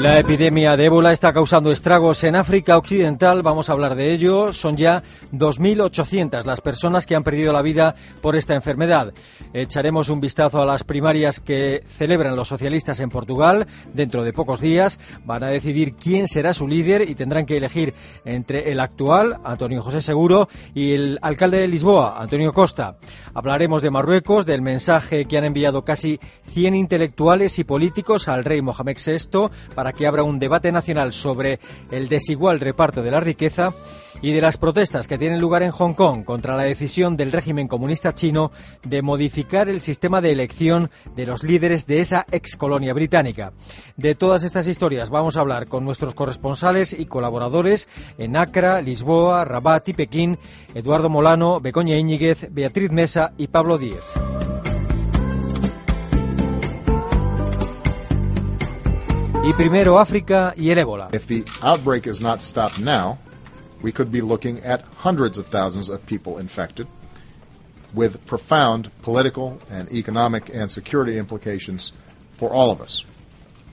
La epidemia de ébola está causando estragos en África Occidental. Vamos a hablar de ello. Son ya 2.800 las personas que han perdido la vida por esta enfermedad. Echaremos un vistazo a las primarias que celebran los socialistas en Portugal. Dentro de pocos días van a decidir quién será su líder y tendrán que elegir entre el actual, Antonio José Seguro, y el alcalde de Lisboa, Antonio Costa. Hablaremos de Marruecos, del mensaje que han enviado casi 100 intelectuales y políticos al rey Mohamed VI para que abra un debate nacional sobre el desigual reparto de la riqueza y de las protestas que tienen lugar en Hong Kong contra la decisión del régimen comunista chino de modificar el sistema de elección de los líderes de esa ex colonia británica. De todas estas historias vamos a hablar con nuestros corresponsales y colaboradores en Accra, Lisboa, Rabat y Pekín, Eduardo Molano, Becoña Íñiguez, Beatriz Mesa y Pablo Díez. Y primero África y el ébola. If the outbreak is not stopped now, we could be looking at hundreds of thousands of people infected with profound political and economic and security implications for all of us.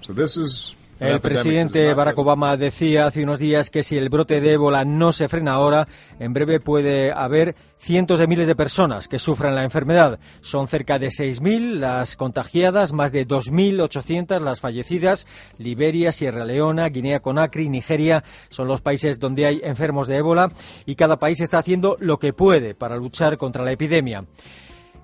So this is El presidente Barack Obama decía hace unos días que si el brote de ébola no se frena ahora, en breve puede haber cientos de miles de personas que sufran la enfermedad. Son cerca de 6.000 las contagiadas, más de 2.800 las fallecidas. Liberia, Sierra Leona, Guinea Conakry, Nigeria son los países donde hay enfermos de ébola y cada país está haciendo lo que puede para luchar contra la epidemia.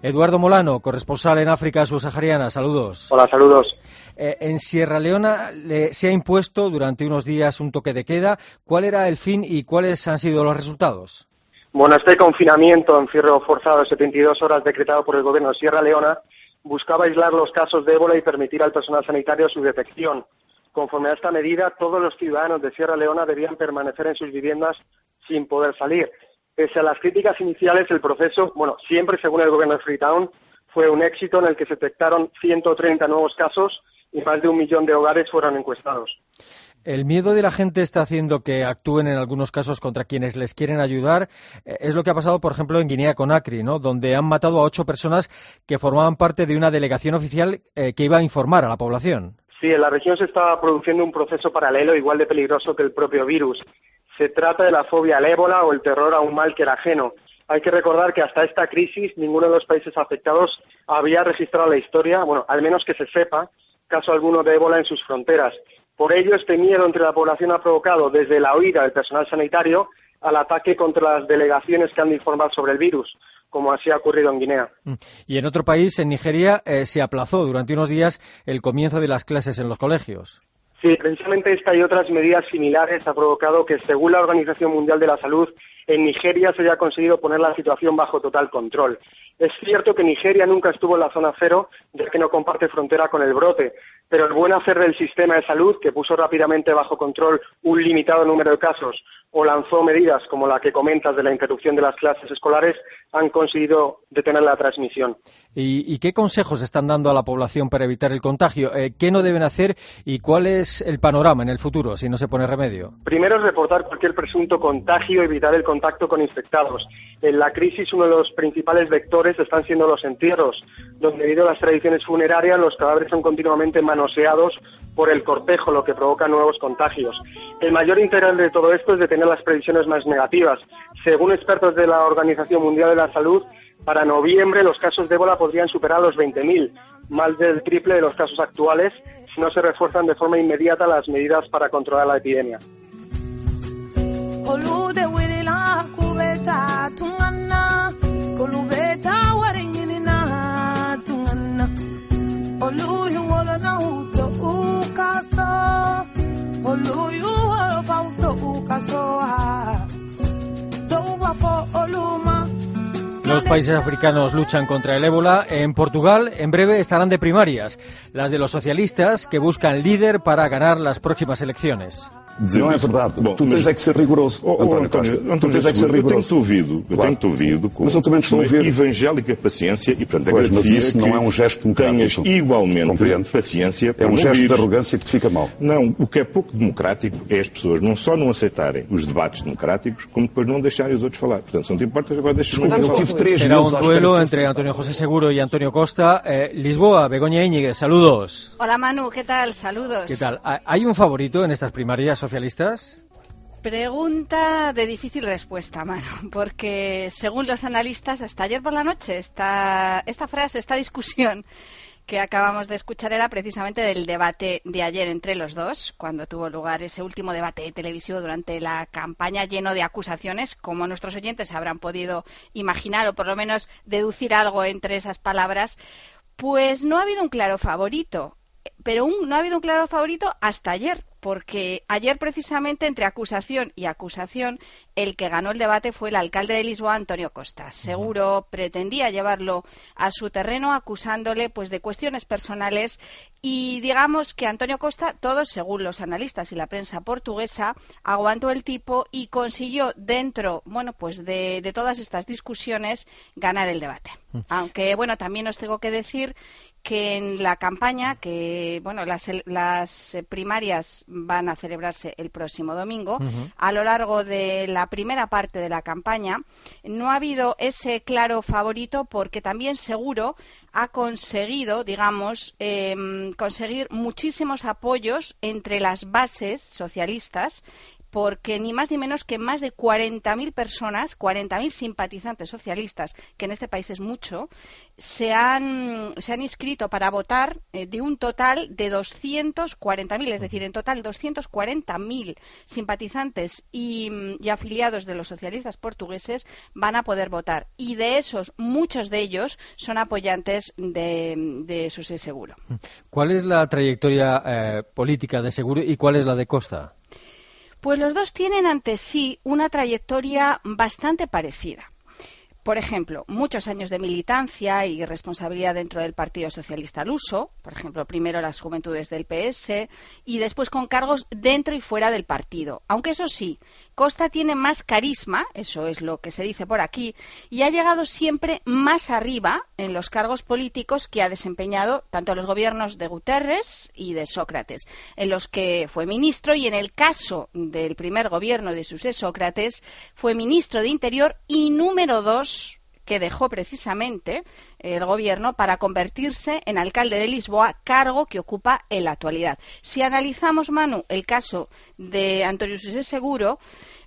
Eduardo Molano, corresponsal en África subsahariana. Saludos. Hola, saludos. Eh, en Sierra Leona se ha impuesto durante unos días un toque de queda. ¿Cuál era el fin y cuáles han sido los resultados? Bueno, este confinamiento en cierre forzado de 72 horas decretado por el gobierno de Sierra Leona buscaba aislar los casos de ébola y permitir al personal sanitario su detección. Conforme a esta medida, todos los ciudadanos de Sierra Leona debían permanecer en sus viviendas sin poder salir. Pese a las críticas iniciales, el proceso, bueno, siempre según el gobierno de Freetown, fue un éxito en el que se detectaron 130 nuevos casos y más de un millón de hogares fueron encuestados. El miedo de la gente está haciendo que actúen en algunos casos contra quienes les quieren ayudar. Eh, es lo que ha pasado, por ejemplo, en Guinea Conakry, ¿no? donde han matado a ocho personas que formaban parte de una delegación oficial eh, que iba a informar a la población. Sí, en la región se está produciendo un proceso paralelo igual de peligroso que el propio virus. Se trata de la fobia al ébola o el terror a un mal que era ajeno. Hay que recordar que hasta esta crisis ninguno de los países afectados había registrado la historia, bueno, al menos que se sepa, caso alguno de ébola en sus fronteras. Por ello, este miedo entre la población ha provocado desde la huida del personal sanitario al ataque contra las delegaciones que han de informar sobre el virus, como así ha ocurrido en Guinea. Mm. Y en otro país, en Nigeria, eh, se aplazó durante unos días el comienzo de las clases en los colegios. Sí, precisamente esta y otras medidas similares ha provocado que, según la Organización Mundial de la Salud, en Nigeria se haya conseguido poner la situación bajo total control. Es cierto que Nigeria nunca estuvo en la zona cero, ya que no comparte frontera con el brote, pero el buen hacer del sistema de salud, que puso rápidamente bajo control un limitado número de casos o lanzó medidas como la que comentas de la interrupción de las clases escolares, han conseguido detener la transmisión. ¿Y, qué consejos están dando a la población para evitar el contagio? Eh, ¿Qué no deben hacer y cuál es el panorama en el futuro si no se pone remedio? Primero es reportar cualquier presunto contagio, evitar el contacto con infectados. En la crisis uno de los principales vectores están siendo los entierros, donde debido a las tradiciones funerarias los cadáveres son continuamente manoseados por el cortejo, lo que provoca nuevos contagios. El mayor interés de todo esto es detener las previsiones más negativas. Según expertos de la Organización Mundial de la Salud, para noviembre los casos de ébola podrían superar los 20.000, más del triple de los casos actuales, si no se refuerzan de forma inmediata las medidas para controlar la epidemia. Los países africanos luchan contra el ébola. En Portugal, en breve, estarán de primarias, las de los socialistas que buscan líder para ganar las próximas elecciones. Dizer Não é verdade. Bom, tu tens mas- é que ser rigoroso, Oh, oh, António, António. António tu tens é que ser Seguro, eu rigoroso. tenho-te ouvido, eu Claro. tenho-te ouvido com Mas eu também estou uma ouvir. evangélica paciência e, portanto, Pois, mas isso não que é um gesto democrático. Tenhas igualmente Compreende? paciência É um gesto ouvir. de arrogância que te fica mal. Não, o que é pouco democrático é as pessoas não só não aceitarem os debates democráticos, como depois não deixarem os outros falar. Portanto, se não te importas, agora deixa-me eu tive três Será espera duelo que entre passe. José Seguro y Antonio Costa. Eh, Lisboa, Begoña Íñiguez, saludos. Hola Manu, ¿qué tal? Saludos. ¿Qué tal? ¿Ha- ¿Hay un favorito en estas primarias socialistas? Pregunta de difícil respuesta, Manu, porque según los analistas, hasta ayer por la noche, esta, esta frase, esta discusión que acabamos de escuchar era precisamente del debate de ayer entre los dos, cuando tuvo lugar ese último debate televisivo durante la campaña lleno de acusaciones, como nuestros oyentes habrán podido imaginar o por lo menos deducir algo entre esas palabras. Pues no ha habido un claro favorito, pero un- no ha habido un claro favorito hasta ayer, porque ayer precisamente entre acusación y acusación el que ganó el debate fue el alcalde de Lisboa, Antonio Costa. Seguro pretendía llevarlo a su terreno acusándole pues de cuestiones personales y digamos que Antonio Costa, todos según los analistas y la prensa portuguesa, aguantó el tipo y consiguió dentro, bueno, pues de, de todas estas discusiones ganar el debate. Aunque bueno, también os tengo que decir que en la campaña, que bueno, las, las eh, primarias van a celebrarse el próximo domingo, a lo largo de la primera parte de la campaña no ha habido ese claro favorito porque también seguro ha conseguido, digamos, em, conseguir muchísimos apoyos entre las bases socialistas porque ni más ni menos que más de 40.000 personas, 40.000 simpatizantes socialistas, que en este país es mucho, se han, se han inscrito para votar eh, de un total de 240.000, es decir, en total 240.000 simpatizantes y, y afiliados de los socialistas portugueses van a poder votar. Y de esos, muchos de ellos son apoyantes de, de Susé Seguro. ¿Cuál es la trayectoria eh, política de Seguro y cuál es la de Costa? Pues los dos tienen ante sí una trayectoria bastante parecida. Por ejemplo, muchos años de militancia y responsabilidad dentro del Partido Socialista Luso, por ejemplo, primero las juventudes del PS y después con cargos dentro y fuera del partido. Aunque eso sí, Costa tiene más carisma, eso es lo que se dice por aquí, y ha llegado siempre más arriba en los cargos políticos que ha desempeñado tanto en los gobiernos de Guterres y de Sócrates, en los que fue ministro y en el caso del primer gobierno de Susé Sócrates fue ministro de Interior y número dos que dejó precisamente el gobierno para convertirse en alcalde de Lisboa, cargo que ocupa en la actualidad. Si analizamos, Manu, el caso de Antonio Susé Seguro,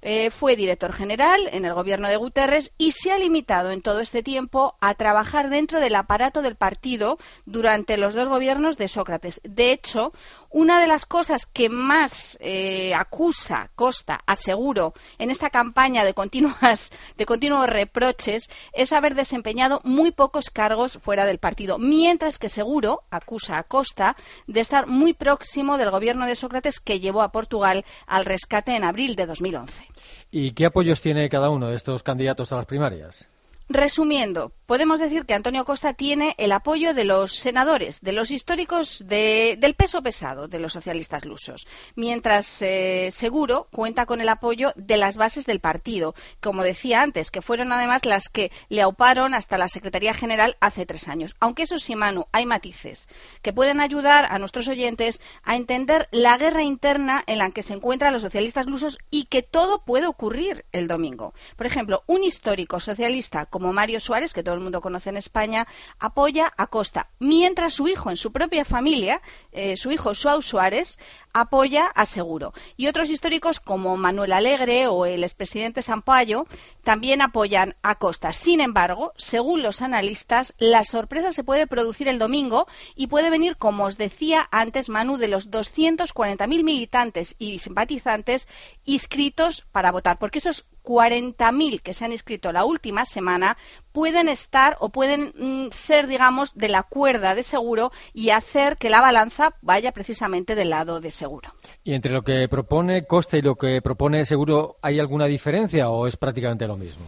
eh, fue director general en el gobierno de Guterres y se ha limitado en todo este tiempo a trabajar dentro del aparato del partido durante los dos gobiernos de Sócrates. De hecho, una de las cosas que más eh, acusa Costa, aseguro, en esta campaña de, continuas, de continuos reproches es haber desempeñado muy pocos cargos fuera del partido, mientras que seguro acusa a Costa de estar muy próximo del gobierno de Sócrates que llevó a Portugal al rescate en abril de 2011. ¿Y qué apoyos tiene cada uno de estos candidatos a las primarias? Resumiendo, podemos decir que Antonio Costa tiene el apoyo de los senadores, de los históricos de- del peso pesado de los socialistas lusos, mientras eh, Seguro cuenta con el apoyo de las bases del partido, como decía antes, que fueron además las que le auparon hasta la Secretaría General hace tres años. Aunque eso sí, Manu, hay matices que pueden ayudar a nuestros oyentes a entender la guerra interna en la que se encuentran los socialistas lusos y que todo puede ocurrir el domingo. Por ejemplo, un histórico socialista como Mario Suárez, que todo el mundo conoce en España, apoya a Costa, mientras su hijo en su propia familia, eh, su hijo Suau Suárez, apoya a Seguro. Y otros históricos como Manuel Alegre o el expresidente Sampaio también apoyan a Costa. Sin embargo, según los analistas, la sorpresa se puede producir el domingo y puede venir, como os decía antes, Manu, de los 240.000 militantes y simpatizantes inscritos para votar, porque esos 40.000 que se han inscrito la última semana pueden estar o pueden mm, ser, digamos, de la cuerda de seguro y hacer que la balanza vaya precisamente del lado de seguro. ¿Y entre lo que propone Costa y lo que propone Seguro hay alguna diferencia o es prácticamente lo mismo?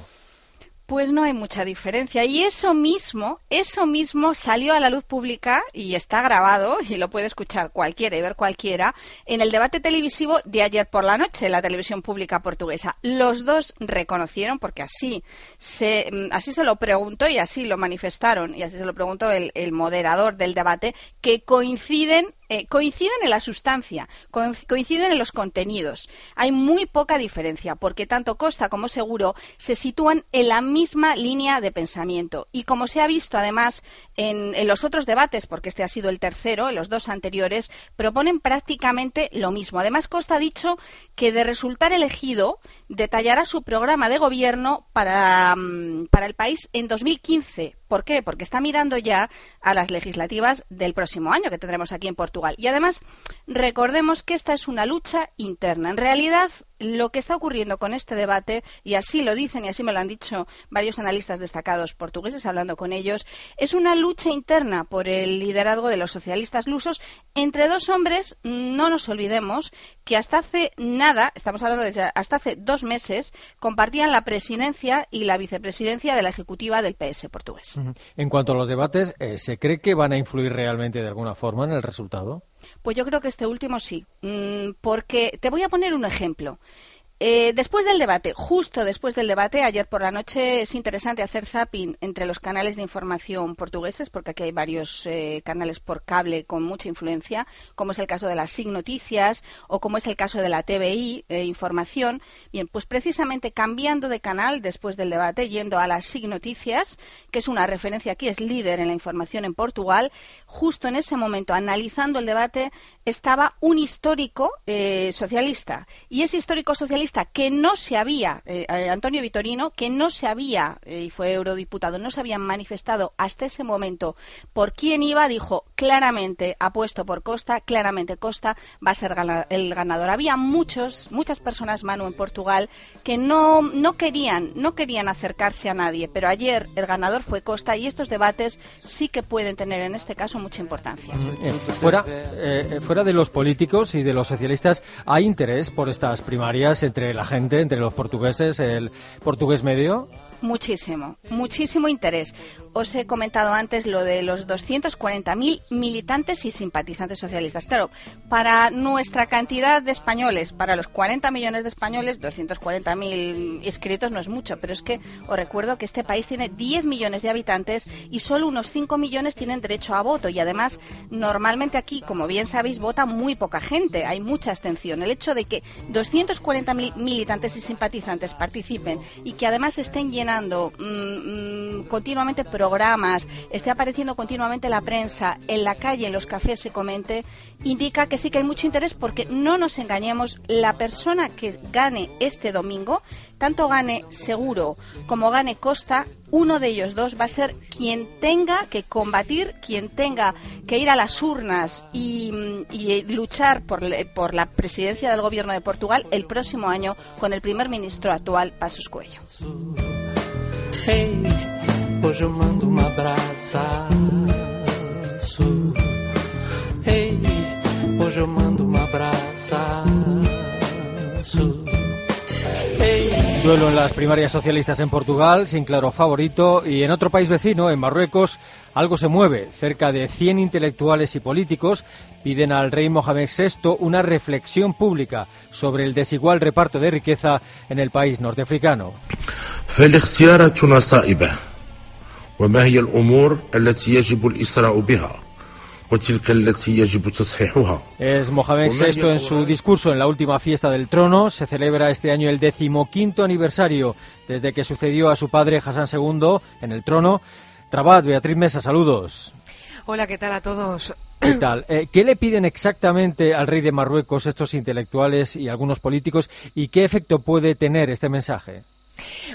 Pues no hay mucha diferencia. Y eso mismo, eso mismo salió a la luz pública y está grabado y lo puede escuchar cualquiera y ver cualquiera en el debate televisivo de ayer por la noche en la televisión pública portuguesa. Los dos reconocieron, porque así se, mm, así se lo preguntó y así lo manifestaron y así se lo preguntó el, el moderador del debate, que coinciden eh, coinciden en la sustancia, coinciden en los contenidos. Hay muy poca diferencia, porque tanto Costa como Seguro se sitúan en la misma línea de pensamiento. Y como se ha visto además en, los otros debates, porque este ha sido el tercero, en los dos anteriores, proponen prácticamente lo mismo. Además, Costa ha dicho que de resultar elegido detallará su programa de gobierno para, mm, para el país en 2015 ¿Por qué? Porque está mirando ya a las legislativas del próximo año que tendremos aquí en Portugal. Y además, recordemos que esta es una lucha interna. En realidad, lo que está ocurriendo con este debate, y así lo dicen y así me lo han dicho varios analistas destacados portugueses hablando con ellos, es una lucha interna por el liderazgo de los socialistas lusos entre dos hombres, no nos olvidemos, que hasta hace nada, estamos hablando de hasta hace dos meses, compartían la presidencia y la vicepresidencia de la ejecutiva del PS portugués. En cuanto a los debates, eh, ¿se cree que van a influir realmente de alguna forma en el resultado? Pues yo creo que este último sí, mm, porque te voy a poner un ejemplo. Eh, después del debate, justo después del debate, ayer por la noche es interesante hacer zapping entre los canales de información portugueses, porque aquí hay varios eh, canales por cable con mucha influencia, como es el caso de las SIG Noticias o como es el caso de la TVI eh, Información. Bien, pues precisamente cambiando de canal después del debate, yendo a las SIG Noticias, que es una referencia aquí, es líder en la información en Portugal, justo en ese momento, analizando el debate, estaba un histórico socialista. Y ese histórico socialista que no se había, eh, eh, Antonio Vitorino, que no se había, eh, y fue eurodiputado, no se había manifestado hasta ese momento por quién iba, dijo claramente, apuesto por Costa, claramente Costa va a ser el ganador. Había muchos, muchas personas, Manu, en Portugal, que no, no querían, no querían acercarse a nadie, pero ayer el ganador fue Costa y estos debates sí que pueden tener en este caso mucha importancia. fuera, fuera de los políticos y de los socialistas, ¿hay interés por estas primarias entre la gente, entre los portugueses, el portugués medio? Muchísimo, muchísimo interés. Os he comentado antes lo de los 240.000 militantes y simpatizantes socialistas. Claro, para nuestra cantidad de españoles, para los 40 millones de españoles, 240.000 inscritos no es mucho, pero es que os recuerdo que este país tiene 10 millones de habitantes y solo unos 5 millones tienen derecho a voto. Y además, normalmente aquí, como bien sabéis, vota muy poca gente, hay mucha abstención. El hecho de que 240.000 militantes y simpatizantes participen y que además estén llenos Mm, mm, continuamente programas, esté apareciendo continuamente la prensa, en la calle, en los cafés se comente, indica que sí que hay mucho interés porque no nos engañemos, la persona que gane este domingo, tanto gane Seguro como gane Costa, uno de ellos dos va a ser quien tenga que combatir, quien tenga que ir a las urnas y, luchar por, por, la presidencia del gobierno de Portugal el próximo año con el primer ministro actual, Pasos Cuello. Hey, hoje eu mando um abraço. Hey, hoje eu mando um abraço. Duelo en las primarias socialistas en Portugal, sin claro favorito, y en otro país vecino, en Marruecos, algo se mueve. Cerca de 100 intelectuales y políticos piden al rey Mohamed VI una reflexión pública sobre el desigual reparto de riqueza en el país norteafricano. Es Mohamed VI en su discurso en la última fiesta del trono. Se celebra este año el decimoquinto aniversario desde que sucedió a su padre Hassan II en el trono. Rabat, Beatriz Mesa, saludos. Hola, ¿qué tal a todos? ¿Qué tal? Eh, ¿Qué le piden exactamente al rey de Marruecos estos intelectuales y algunos políticos y qué efecto puede tener este mensaje?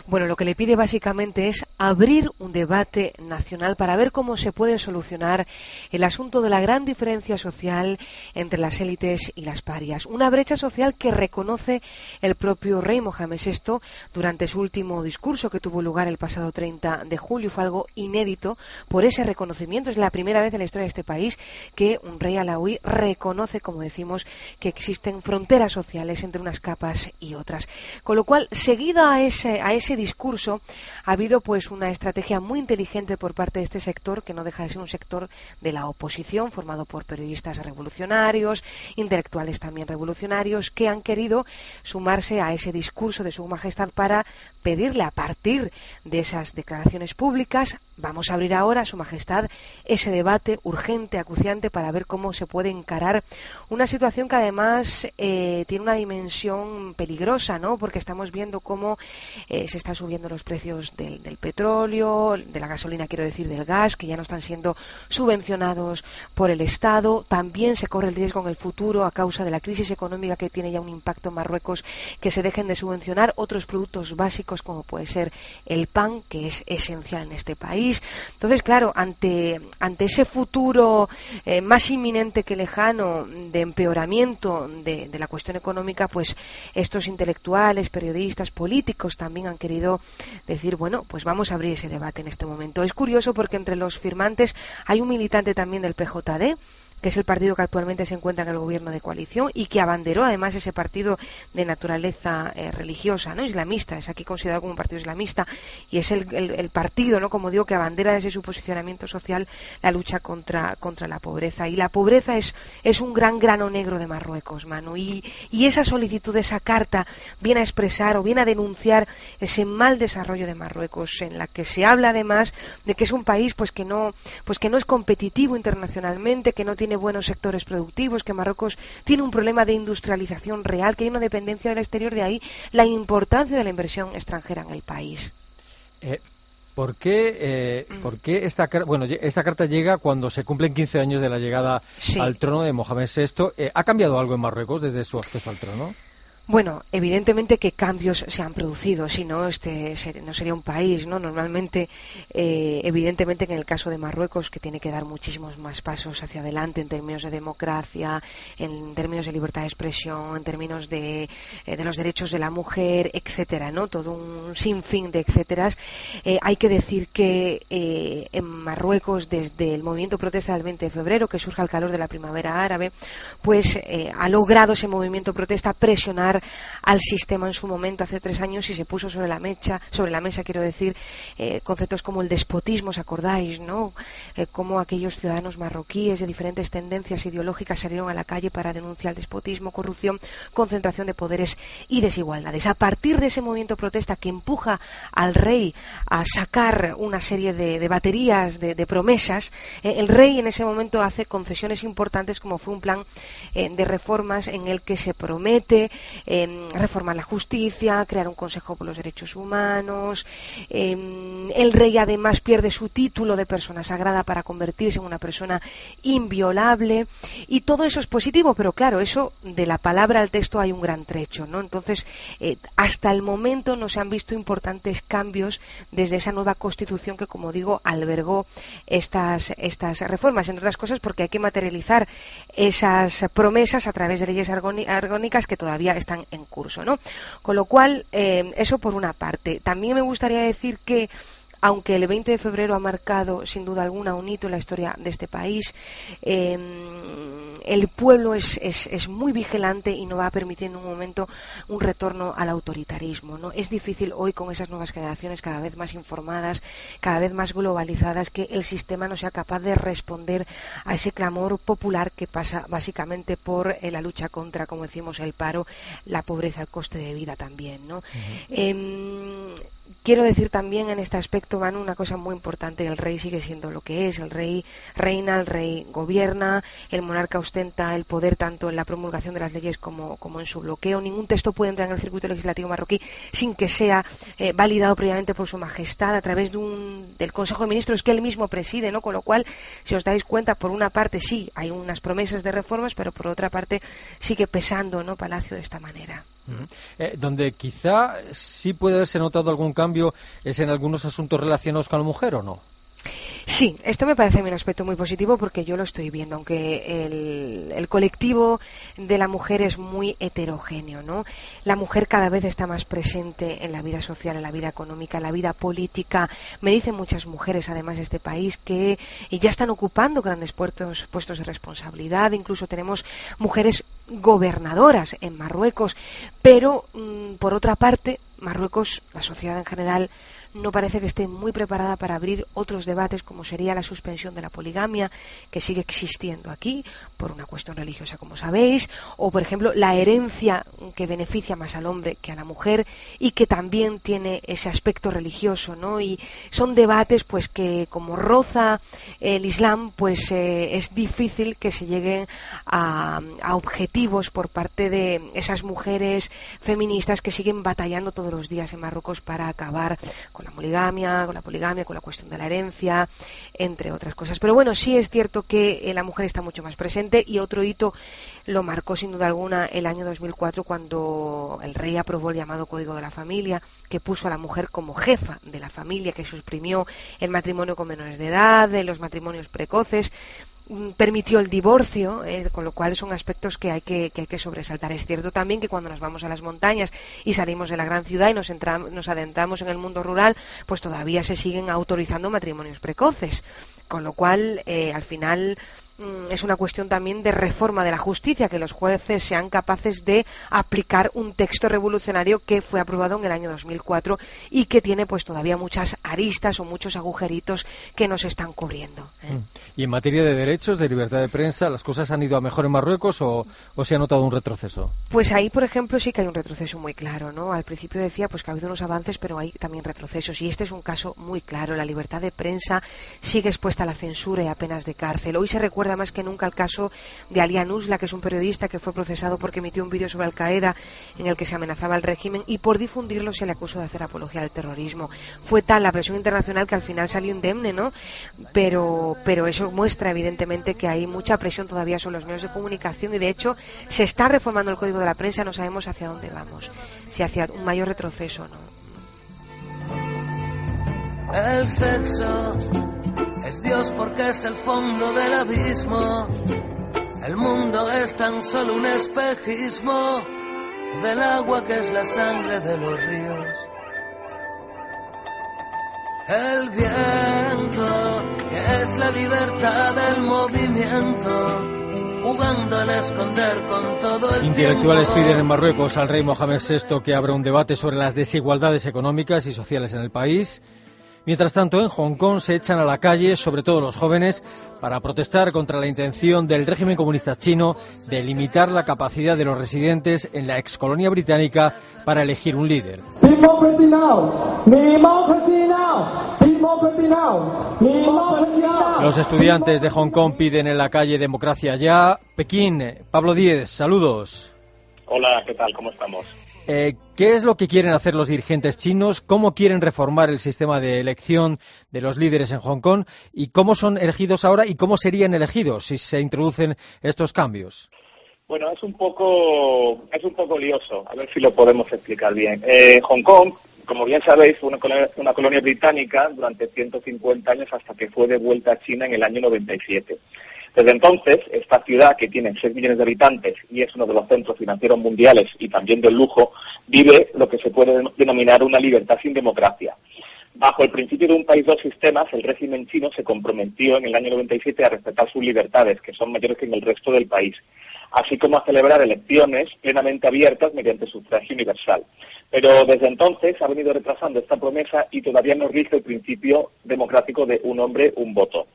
Bueno, lo que le pide básicamente es abrir un debate nacional para ver cómo se puede solucionar el asunto de la gran diferencia social entre las élites y las parias. Una brecha social que reconoce el propio rey Mohamed VI durante su último discurso que tuvo lugar el pasado 30 de julio. Fue algo inédito por ese reconocimiento. Es la primera vez en la historia de este país que un rey alauí reconoce, como decimos, que existen fronteras sociales entre unas capas y otras. Con lo cual, seguida a ese a ese discurso ha habido pues una estrategia muy inteligente por parte de este sector, que no deja de ser un sector de la oposición, formado por periodistas revolucionarios, intelectuales también revolucionarios, que han querido sumarse a ese discurso de Su Majestad para pedirle a partir de esas declaraciones públicas, vamos a abrir ahora, Su Majestad, ese debate urgente, acuciante, para ver cómo se puede encarar una situación que además eh, tiene una dimensión peligrosa, ¿no? Porque estamos viendo cómo eh, se están subiendo los precios del, del petróleo, de la gasolina, quiero decir, del gas, que ya no están siendo subvencionados por el Estado. También se corre el riesgo en el futuro, a causa de la crisis económica que tiene ya un impacto en Marruecos, que se dejen de subvencionar otros productos básicos como puede ser el pan, que es esencial en este país. Entonces, claro, ante, ante ese futuro eh, más inminente que lejano de empeoramiento de, de la cuestión económica, pues estos intelectuales, periodistas, políticos también han querido decir, bueno, pues vamos a abrir ese debate en este momento. Es curioso porque entre los firmantes hay un militante también del PJD, que es el partido que actualmente se encuentra en el gobierno de coalición y que abanderó además ese partido de naturaleza eh, religiosa, no islamista, es aquí considerado como un partido islamista y es el, partido, no como digo, que abandera desde su posicionamiento social la lucha contra, contra la pobreza. Y la pobreza es, es un gran grano negro de Marruecos, Manu. Y, y esa solicitud, esa carta, viene a expresar o viene a denunciar ese mal desarrollo de Marruecos, en la que se habla además de que es un país pues que no, pues que no es competitivo internacionalmente, que no tiene buenos sectores productivos, que Marruecos tiene un problema de industrialización real, que hay una dependencia del exterior, de ahí la importancia de la inversión extranjera en el país. Eh, ¿Por qué, eh, ¿por qué esta, bueno, esta carta llega cuando se cumplen 15 años de la llegada sí. al trono de Mohamed VI? Eh, ¿Ha cambiado algo en Marruecos desde su acceso al trono? Bueno, evidentemente que cambios se han producido, si no, este no sería un país, ¿no? Normalmente, eh, evidentemente en el caso de Marruecos, que tiene que dar muchísimos más pasos hacia adelante en términos de democracia, en términos de libertad de expresión, en términos de, eh, de los derechos de la mujer, etcétera, ¿no? Todo un sinfín de etcéteras. Eh, hay que decir que eh, en Marruecos, desde el movimiento protesta del 20 de febrero, que surge al calor de la primavera árabe, pues ha logrado ese movimiento protesta presionar al sistema en su momento hace tres años y se puso sobre la mecha, sobre la mesa, quiero decir, eh, conceptos como el despotismo, ¿os acordáis, no? Eh, como aquellos ciudadanos marroquíes de diferentes tendencias ideológicas salieron a la calle para denunciar el despotismo, corrupción, concentración de poderes y desigualdades. A partir de ese movimiento protesta que empuja al rey a sacar una serie de, baterías de, de promesas, eh, el rey en ese momento hace concesiones importantes como fue un plan de reformas en el que se promete eh, reformar la justicia, crear un Consejo por los Derechos Humanos. Eh, el rey además pierde su título de persona sagrada para convertirse en una persona inviolable. Y todo eso es positivo, pero claro, eso de la palabra al texto hay un gran trecho, ¿no? Entonces, eh, hasta el momento no se han visto importantes cambios desde esa nueva constitución que, como digo, albergó estas, estas reformas, entre otras cosas porque hay que materializar esas promesas a través de leyes argónicas que todavía están en curso, ¿no? Con lo cual, eh, eso por una parte. También me gustaría decir que aunque el 20 de febrero ha marcado sin duda alguna un hito en la historia de este país, eh, el pueblo es, es, es, muy vigilante y no va a permitir en un momento un retorno al autoritarismo. ¿no? Es difícil hoy con esas nuevas generaciones cada vez más informadas, cada vez más globalizadas, que el sistema no sea capaz de responder a ese clamor popular que pasa básicamente por eh, la lucha contra, como decimos, el paro, la pobreza, el coste de vida también. ¿no? Uh -huh. eh, Quiero decir también en este aspecto, Manu, una cosa muy importante. El rey sigue siendo lo que es. El rey reina, el rey gobierna, el monarca ostenta el poder tanto en la promulgación de las leyes como, en su bloqueo. Ningún texto puede entrar en el circuito legislativo marroquí sin que sea eh, validado previamente por su majestad a través de un, del Consejo de Ministros que él mismo preside, ¿no? Con lo cual, si os dais cuenta, por una parte sí hay unas promesas de reformas, pero por otra parte sigue pesando, ¿no? Palacio de esta manera. Eh, donde quizá sí puede haberse notado algún cambio es en algunos asuntos relacionados con la mujer o no. Sí, esto me parece un aspecto muy positivo porque yo lo estoy viendo, aunque el, el, colectivo de la mujer es muy heterogéneo, ¿no? La mujer cada vez está más presente en la vida social, en la vida económica, en la vida política. Me dicen muchas mujeres, además de este país, que ya están ocupando grandes puestos, puestos de responsabilidad. Incluso tenemos mujeres gobernadoras en Marruecos, pero mm, por otra parte Marruecos, la sociedad en general, no parece que esté muy preparada para abrir otros debates como sería la suspensión de la poligamia que sigue existiendo aquí por una cuestión religiosa como sabéis o por ejemplo la herencia que beneficia más al hombre que a la mujer y que también tiene ese aspecto religioso no y son debates pues que como roza el Islam pues eh, es difícil que se lleguen a, a objetivos por parte de esas mujeres feministas que siguen batallando todos los días en Marruecos para acabar con la poligamia, con la poligamia, con la cuestión de la herencia, entre otras cosas. Pero bueno, sí es cierto que eh, la mujer está mucho más presente y otro hito lo marcó sin duda alguna el año 2004 cuando el rey aprobó el llamado Código de la Familia, que puso a la mujer como jefa de la familia, que suprimió el matrimonio con menores de edad, los matrimonios precoces permitió el divorcio, eh, con lo cual son aspectos que hay que, que hay que, sobresaltar. Es cierto también que cuando nos vamos a las montañas y salimos de la gran ciudad y nos, nos adentramos en el mundo rural, pues todavía se siguen autorizando matrimonios precoces. Con lo cual, eh, al final, Mm, es una cuestión también de reforma de la justicia, que los jueces sean capaces de aplicar un texto revolucionario que fue aprobado en el año 2004 y que tiene pues todavía muchas aristas o muchos agujeritos que nos están cubriendo. ¿eh? Mm. ¿Y en materia de derechos, de libertad de prensa, las cosas han ido a mejor en Marruecos o, o, se ha notado un retroceso? Pues ahí, por ejemplo, sí que hay un retroceso muy claro, ¿no? Al principio decía pues que ha habido unos avances, pero hay también retrocesos y este es un caso muy claro. La libertad de prensa sigue expuesta a la censura y a penas de cárcel. Hoy se recuerda más que nunca el caso de Alian Usla, que es un periodista que fue procesado porque emitió un vídeo sobre Al Qaeda en el que se amenazaba al régimen y por difundirlo se le acusó de hacer apología al terrorismo. Fue tal la presión internacional que al final salió indemne, ¿no? Pero, pero eso muestra evidentemente que hay mucha presión todavía sobre los medios de comunicación y de hecho se está reformando el código de la prensa, no sabemos hacia dónde vamos, si hacia un mayor retroceso o no. El sexo es Dios porque es el fondo del abismo. El mundo es tan solo un espejismo del agua que es la sangre de los ríos. El viento es la libertad del movimiento. Jugando al esconder con todo el Intelectuales piden en Marruecos al rey Mohamed VI que abra un debate sobre las desigualdades económicas y sociales en el país. Mientras tanto, en Hong Kong se echan a la calle, sobre todo los jóvenes, para protestar contra la intención del régimen comunista chino de limitar la capacidad de los residentes en la excolonia británica para elegir un líder. Los estudiantes de Hong Kong piden en la calle democracia ya. Pekín, Pablo Díez, saludos. Hola, ¿qué tal? ¿Cómo estamos? Eh, ¿Qué es lo que quieren hacer los dirigentes chinos? ¿Cómo quieren reformar el sistema de elección de los líderes en Hong Kong? ¿Y cómo son elegidos ahora y cómo serían elegidos si se introducen estos cambios? Bueno, es un poco, es un poco lioso. A ver si lo podemos explicar bien. Eh, Hong Kong, como bien sabéis, fue una colonia, una colonia británica durante 150 años hasta que fue devuelta a China en el año 97. Desde entonces, esta ciudad, que tiene 6 millones de habitantes y es uno de los centros financieros mundiales y también del lujo, vive lo que se puede denominar una libertad sin democracia. Bajo el principio de un país dos sistemas, el régimen chino se comprometió en el año 97 a respetar sus libertades, que son mayores que en el resto del país, así como a celebrar elecciones plenamente abiertas mediante sufragio universal. Pero desde entonces ha venido retrasando esta promesa y todavía no rige el principio democrático de un hombre, un voto.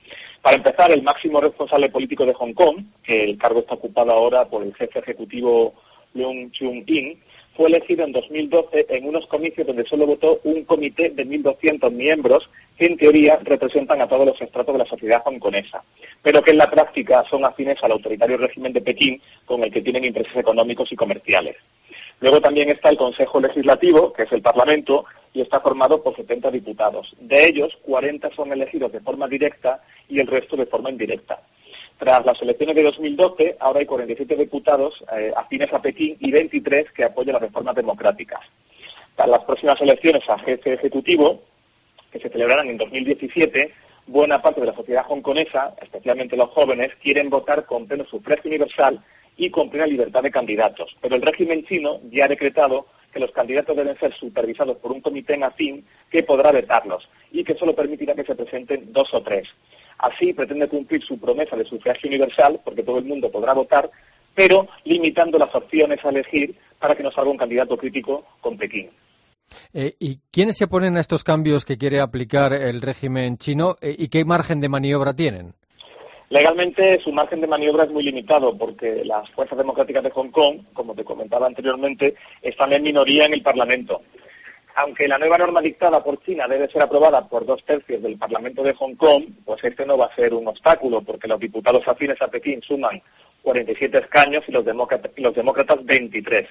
Para empezar, el máximo responsable político de Hong Kong, que el cargo está ocupado ahora por el jefe ejecutivo Leung Chung-in, fue elegido en 2012 en unos comicios donde solo votó un comité de 1.200 miembros que en teoría representan a todos los estratos de la sociedad hongkonesa, pero que en la práctica son afines al autoritario régimen de Pekín con el que tienen intereses económicos y comerciales. Luego también está el Consejo Legislativo, que es el Parlamento, y está formado por 70 diputados. De ellos, 40 son elegidos de forma directa y el resto de forma indirecta. Tras las elecciones de 2012, ahora hay 47 diputados eh, afines a Pekín y 23 que apoyan las reformas democráticas. Para las próximas elecciones a jefe ejecutivo, que se celebrarán en 2017, buena parte de la sociedad hongkonesa, especialmente los jóvenes, quieren votar con pleno sufragio universal y con plena libertad de candidatos. Pero el régimen chino ya ha decretado que los candidatos deben ser supervisados por un comité en afín que podrá vetarlos y que solo permitirá que se presenten dos o tres. Así pretende cumplir su promesa de sufragio universal, porque todo el mundo podrá votar, pero limitando las opciones a elegir para que no salga un candidato crítico con Pekín. Eh, ¿Y quiénes se oponen a estos cambios que quiere aplicar el régimen chino eh, y qué margen de maniobra tienen? Legalmente su margen de maniobra es muy limitado porque las fuerzas democráticas de Hong Kong, como te comentaba anteriormente, están en minoría en el Parlamento. Aunque la nueva norma dictada por China debe ser aprobada por dos tercios del Parlamento de Hong Kong, pues este no va a ser un obstáculo porque los diputados afines a Pekín suman 47 escaños y los, demócratas, los demócratas 23.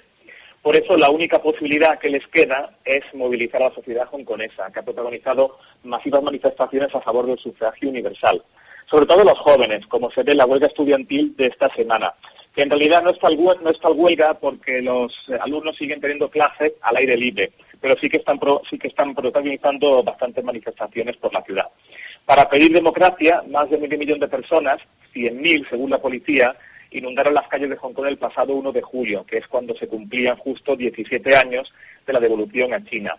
Por eso la única posibilidad que les queda es movilizar a la sociedad hongkonesa, que ha protagonizado masivas manifestaciones a favor del sufragio universal sobre todo los jóvenes, como se ve en la huelga estudiantil de esta semana, en realidad no es tal, no es tal huelga porque los alumnos siguen teniendo clases al aire libre, pero sí que están, sí que están protagonizando bastantes manifestaciones por la ciudad. Para pedir democracia, más de medio millón de personas, 100.000 según la policía, inundaron las calles de Hong Kong el pasado 1 de julio, que es cuando se cumplían justo 17 años de la devolución a China.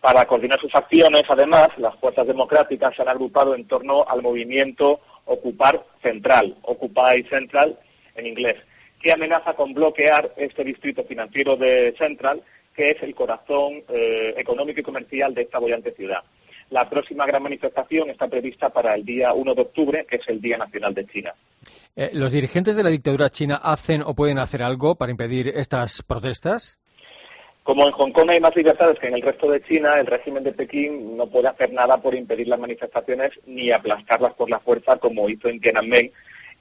Para coordinar sus acciones, además, las fuerzas democráticas se han agrupado en torno al movimiento Ocupar Central, Occupy Central en inglés, que amenaza con bloquear este distrito financiero de Central, que es el corazón eh, económico y comercial de esta bollante ciudad. La próxima gran manifestación está prevista para el día 1 de octubre, que es el Día Nacional de China. Eh, ¿Los dirigentes de la dictadura china hacen o pueden hacer algo para impedir estas protestas? Como en Hong Kong hay más libertades que en el resto de China, el régimen de Pekín no puede hacer nada por impedir las manifestaciones ni aplastarlas por la fuerza como hizo en Tiananmen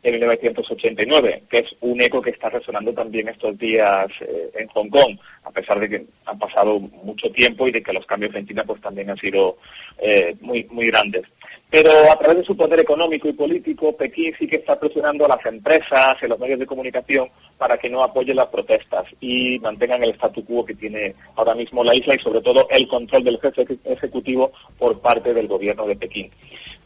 en 1989, que es un eco que está resonando también estos días eh, en Hong Kong, a pesar de que han pasado mucho tiempo y de que los cambios en China pues también han sido eh, muy muy grandes. Pero a través de su poder económico y político, Pekín sí que está presionando a las empresas y a los medios de comunicación para que no apoyen las protestas y mantengan el statu quo que tiene ahora mismo la isla y sobre todo el control del jefe ejecutivo por parte del gobierno de Pekín.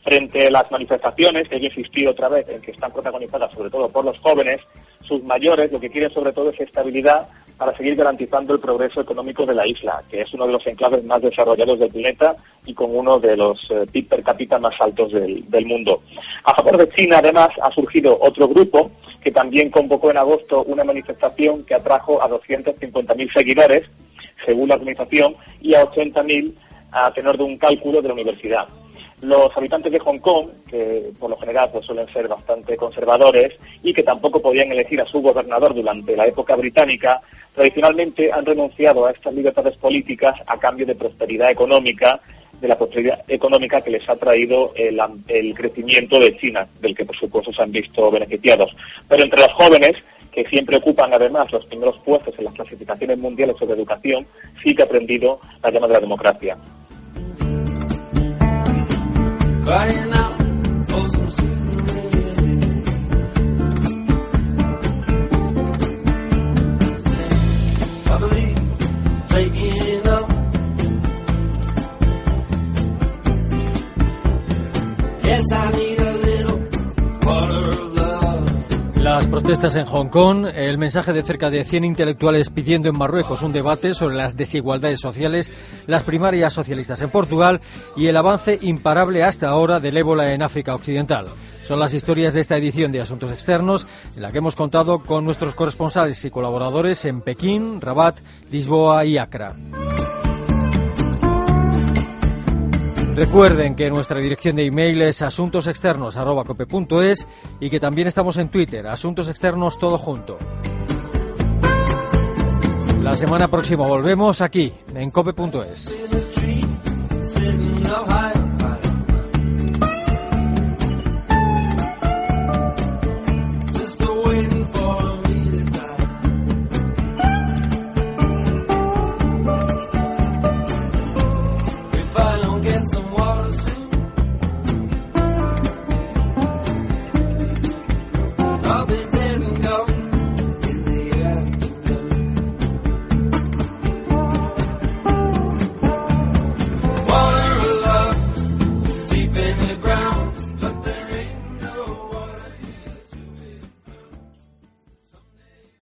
Frente a las manifestaciones, que he insistido otra vez en que están protagonizadas sobre todo por los jóvenes, sus mayores lo que quieren sobre todo es estabilidad para seguir garantizando el progreso económico de la isla, que es uno de los enclaves más desarrollados del planeta y con uno de los eh, PIB per cápita más altos del, mundo. A favor de China, además, ha surgido otro grupo que también convocó en agosto una manifestación que atrajo a 250.000 seguidores, según la organización, y a 80.000 a tenor de un cálculo de la universidad. Los habitantes de Hong Kong, que por lo general pues, suelen ser bastante conservadores y que tampoco podían elegir a su gobernador durante la época británica, tradicionalmente han renunciado a estas libertades políticas a cambio de prosperidad económica, de la prosperidad económica que les ha traído el, crecimiento de China, del que por supuesto se han visto beneficiados. Pero entre los jóvenes, que siempre ocupan además los primeros puestos en las clasificaciones mundiales sobre educación, sí que ha aprendido la llama de la democracia. Las protestas en Hong Kong, el mensaje de cerca de 100 intelectuales pidiendo en Marruecos un debate sobre las desigualdades sociales, las primarias socialistas en Portugal y el avance imparable hasta ahora del ébola en África Occidental. Son las historias de esta edición de Asuntos Externos, en la que hemos contado con nuestros corresponsales y colaboradores en Pekín, Rabat, Lisboa y Accra. Recuerden que nuestra dirección de email es asuntosexternos.cope.es y que también estamos en Twitter, Asuntos Externos Todo Junto. La semana próxima volvemos aquí, en cope.es.